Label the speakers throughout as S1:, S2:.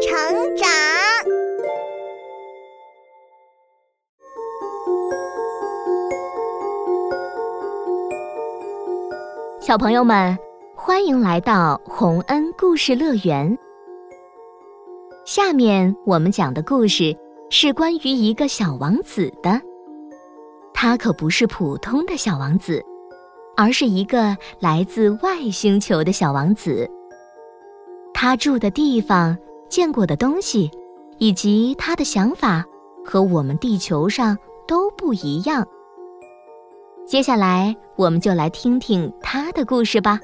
S1: 成长。
S2: 小朋友们，欢迎来到洪恩故事乐园。下面我们讲的故事是关于一个小王子的。他可不是普通的小王子，而是一个来自外星球的小王子。他住的地方、见过的东西，以及他的想法，和我们地球上都不一样。接下来，我们就来听听他的故事吧。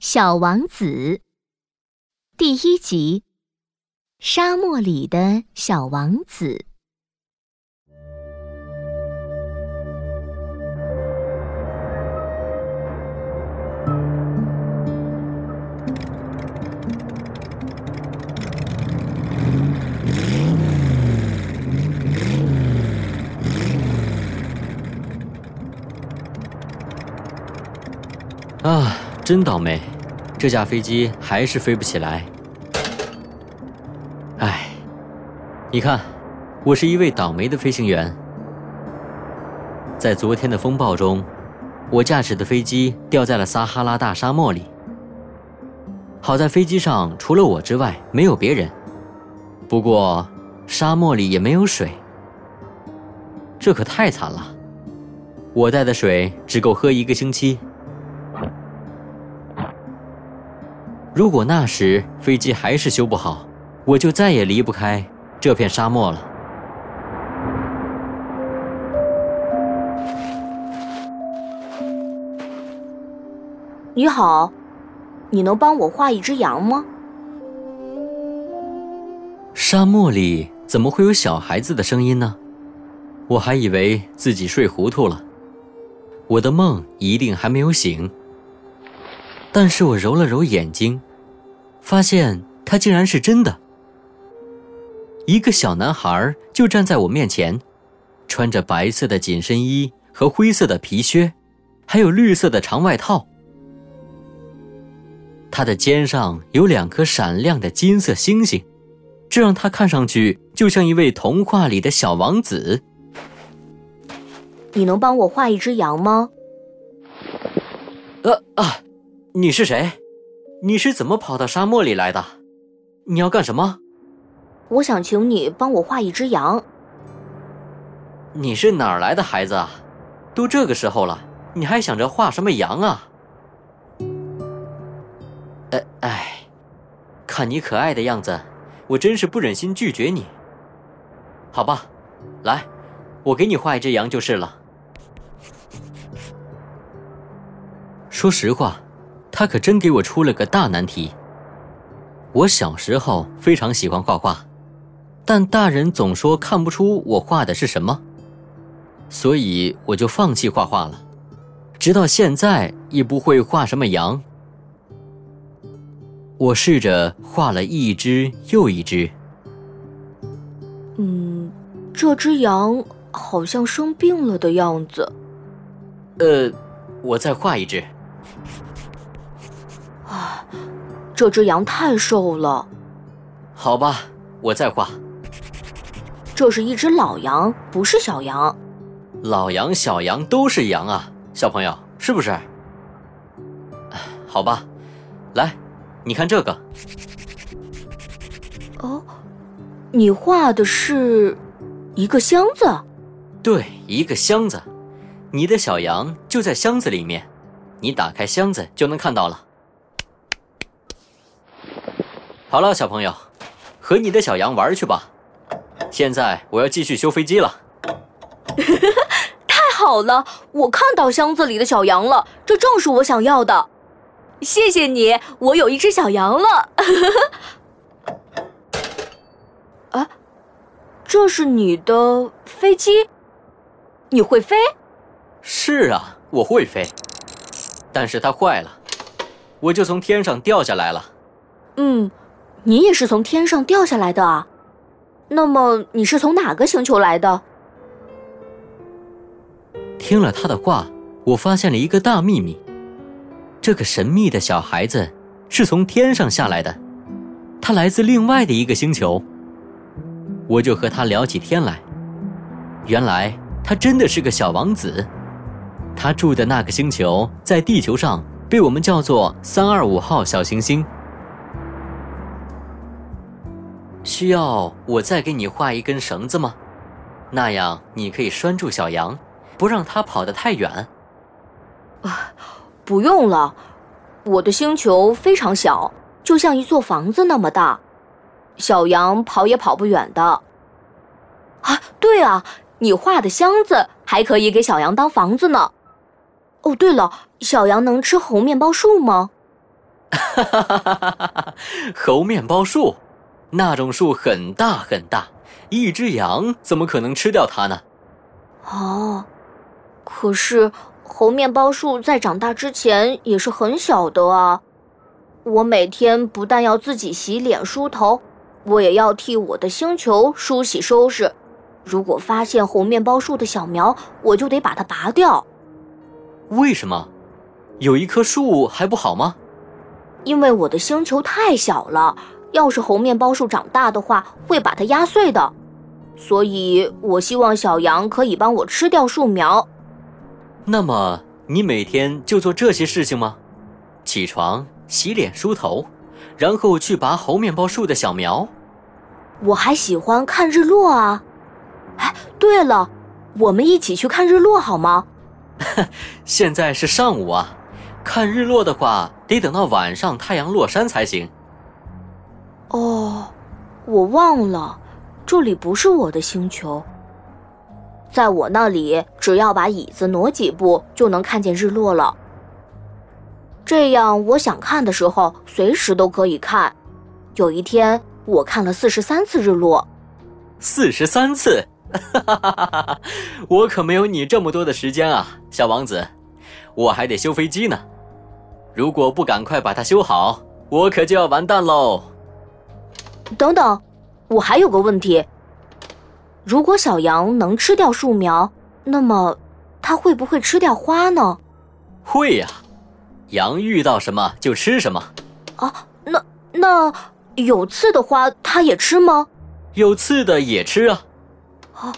S2: 小王子第一集。沙漠里的小王子。
S3: 真倒霉，这架飞机还是飞不起来。你看，我是一位倒霉的飞行员。在昨天的风暴中，我驾驶的飞机掉在了撒哈拉大沙漠里。好在飞机上除了我之外没有别人，不过沙漠里也没有水，这可太惨了。我带的水只够喝一个星期。如果那时飞机还是修不好，我就再也离不开。这片沙漠了。
S4: 你好，你能帮我画一只羊吗？
S3: 沙漠里怎么会有小孩子的声音呢？我还以为自己睡糊涂了，我的梦一定还没有醒。但是我揉了揉眼睛，发现他竟然是真的。一个小男孩就站在我面前，穿着白色的紧身衣和灰色的皮靴，还有绿色的长外套。他的肩上有两颗闪亮的金色星星，这让他看上去就像一位童话里的小王子。
S4: 你能帮我画一只羊吗？
S3: 呃啊，你是谁？你是怎么跑到沙漠里来的？你要干什么？
S4: 我想请你帮我画一只羊。
S3: 你是哪儿来的孩子啊？都这个时候了，你还想着画什么羊啊？哎哎，看你可爱的样子，我真是不忍心拒绝你。好吧，来，我给你画一只羊就是了。说实话，他可真给我出了个大难题。我小时候非常喜欢画画。但大人总说看不出我画的是什么，所以我就放弃画画了，直到现在也不会画什么羊。我试着画了一只又一只。
S4: 嗯，这只羊好像生病了的样子。
S3: 呃，我再画一只。
S4: 这只羊太瘦了。
S3: 好吧，我再画。
S4: 这是一只老羊，不是小羊。
S3: 老羊、小羊都是羊啊，小朋友，是不是？好吧，来，你看这个。
S4: 哦，你画的是一个箱子。
S3: 对，一个箱子。你的小羊就在箱子里面，你打开箱子就能看到了。好了，小朋友，和你的小羊玩去吧。现在我要继续修飞机了。
S4: 太好了，我看到箱子里的小羊了，这正是我想要的。谢谢你，我有一只小羊了。啊，这是你的飞机？你会飞？
S3: 是啊，我会飞，但是它坏了，我就从天上掉下来了。
S4: 嗯，你也是从天上掉下来的啊。那么你是从哪个星球来的？
S3: 听了他的话，我发现了一个大秘密。这个神秘的小孩子是从天上下来的，他来自另外的一个星球。我就和他聊起天来，原来他真的是个小王子，他住的那个星球在地球上被我们叫做三二五号小行星。需要我再给你画一根绳子吗？那样你可以拴住小羊，不让它跑得太远。
S4: 啊，不用了，我的星球非常小，就像一座房子那么大，小羊跑也跑不远的。啊，对啊，你画的箱子还可以给小羊当房子呢。哦，对了，小羊能吃猴面包树吗？
S3: 哈哈哈哈哈哈！猴面包树。那种树很大很大，一只羊怎么可能吃掉它呢？
S4: 哦，可是猴面包树在长大之前也是很小的啊。我每天不但要自己洗脸梳头，我也要替我的星球梳洗收拾。如果发现猴面包树的小苗，我就得把它拔掉。
S3: 为什么？有一棵树还不好吗？
S4: 因为我的星球太小了。要是猴面包树长大的话，会把它压碎的，所以我希望小羊可以帮我吃掉树苗。
S3: 那么你每天就做这些事情吗？起床、洗脸、梳头，然后去拔猴面包树的小苗。
S4: 我还喜欢看日落啊！哎，对了，我们一起去看日落好吗？
S3: 现在是上午啊，看日落的话得等到晚上太阳落山才行。
S4: 哦，我忘了，这里不是我的星球。在我那里，只要把椅子挪几步，就能看见日落了。这样，我想看的时候，随时都可以看。有一天，我看了四十三次日落。
S3: 四十三次，我可没有你这么多的时间啊，小王子，我还得修飞机呢。如果不赶快把它修好，我可就要完蛋喽。
S4: 等等，我还有个问题。如果小羊能吃掉树苗，那么它会不会吃掉花呢？
S3: 会呀，羊遇到什么就吃什么。
S4: 啊，那那有刺的花它也吃吗？
S3: 有刺的也吃啊。
S4: 啊，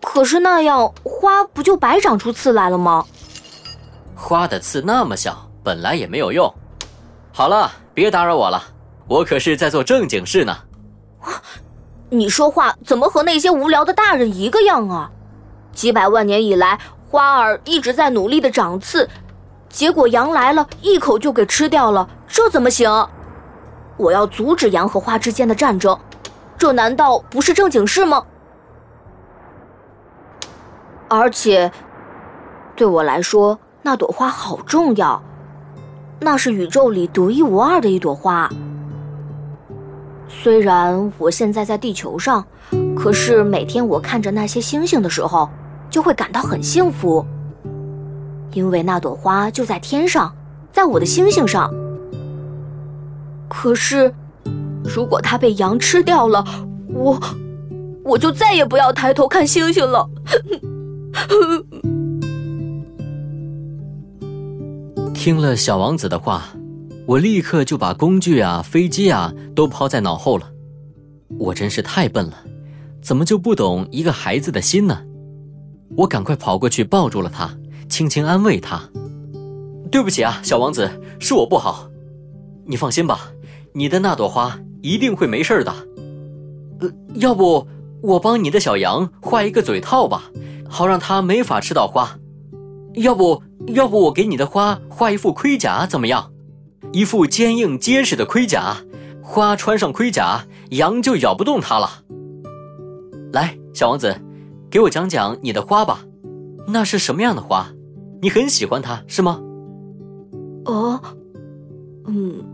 S4: 可是那样花不就白长出刺来了吗？
S3: 花的刺那么小，本来也没有用。好了，别打扰我了。我可是在做正经事呢。
S4: 你说话怎么和那些无聊的大人一个样啊？几百万年以来，花儿一直在努力的长刺，结果羊来了一口就给吃掉了，这怎么行？我要阻止羊和花之间的战争，这难道不是正经事吗？而且，对我来说，那朵花好重要，那是宇宙里独一无二的一朵花。虽然我现在在地球上，可是每天我看着那些星星的时候，就会感到很幸福，因为那朵花就在天上，在我的星星上。可是，如果它被羊吃掉了，我我就再也不要抬头看星星了。
S3: 听了小王子的话。我立刻就把工具啊、飞机啊都抛在脑后了。我真是太笨了，怎么就不懂一个孩子的心呢？我赶快跑过去抱住了他，轻轻安慰他：“对不起啊，小王子，是我不好。你放心吧，你的那朵花一定会没事的。呃，要不我帮你的小羊画一个嘴套吧，好让它没法吃到花。要不要不我给你的花画一副盔甲，怎么样？”一副坚硬结实的盔甲，花穿上盔甲，羊就咬不动它了。来，小王子，给我讲讲你的花吧，那是什么样的花？你很喜欢它是吗？
S4: 哦，嗯，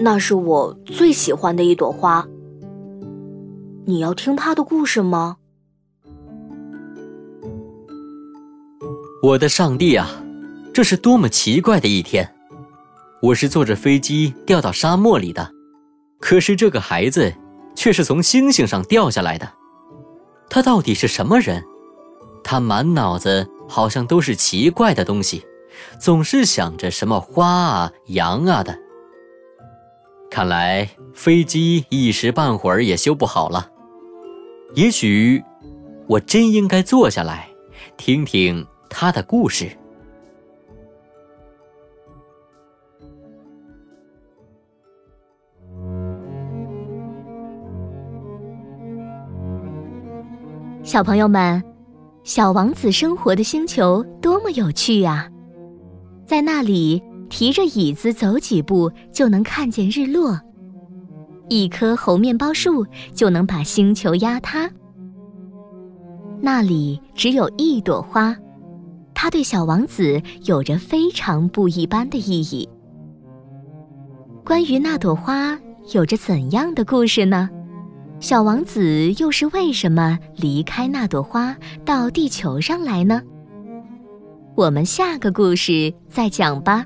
S4: 那是我最喜欢的一朵花。你要听它的故事吗？
S3: 我的上帝啊，这是多么奇怪的一天！我是坐着飞机掉到沙漠里的，可是这个孩子却是从星星上掉下来的。他到底是什么人？他满脑子好像都是奇怪的东西，总是想着什么花啊、羊啊的。看来飞机一时半会儿也修不好了。也许，我真应该坐下来，听听他的故事。
S2: 小朋友们，小王子生活的星球多么有趣啊！在那里，提着椅子走几步就能看见日落。一棵猴面包树就能把星球压塌。那里只有一朵花，它对小王子有着非常不一般的意义。关于那朵花，有着怎样的故事呢？小王子又是为什么离开那朵花到地球上来呢？我们下个故事再讲吧。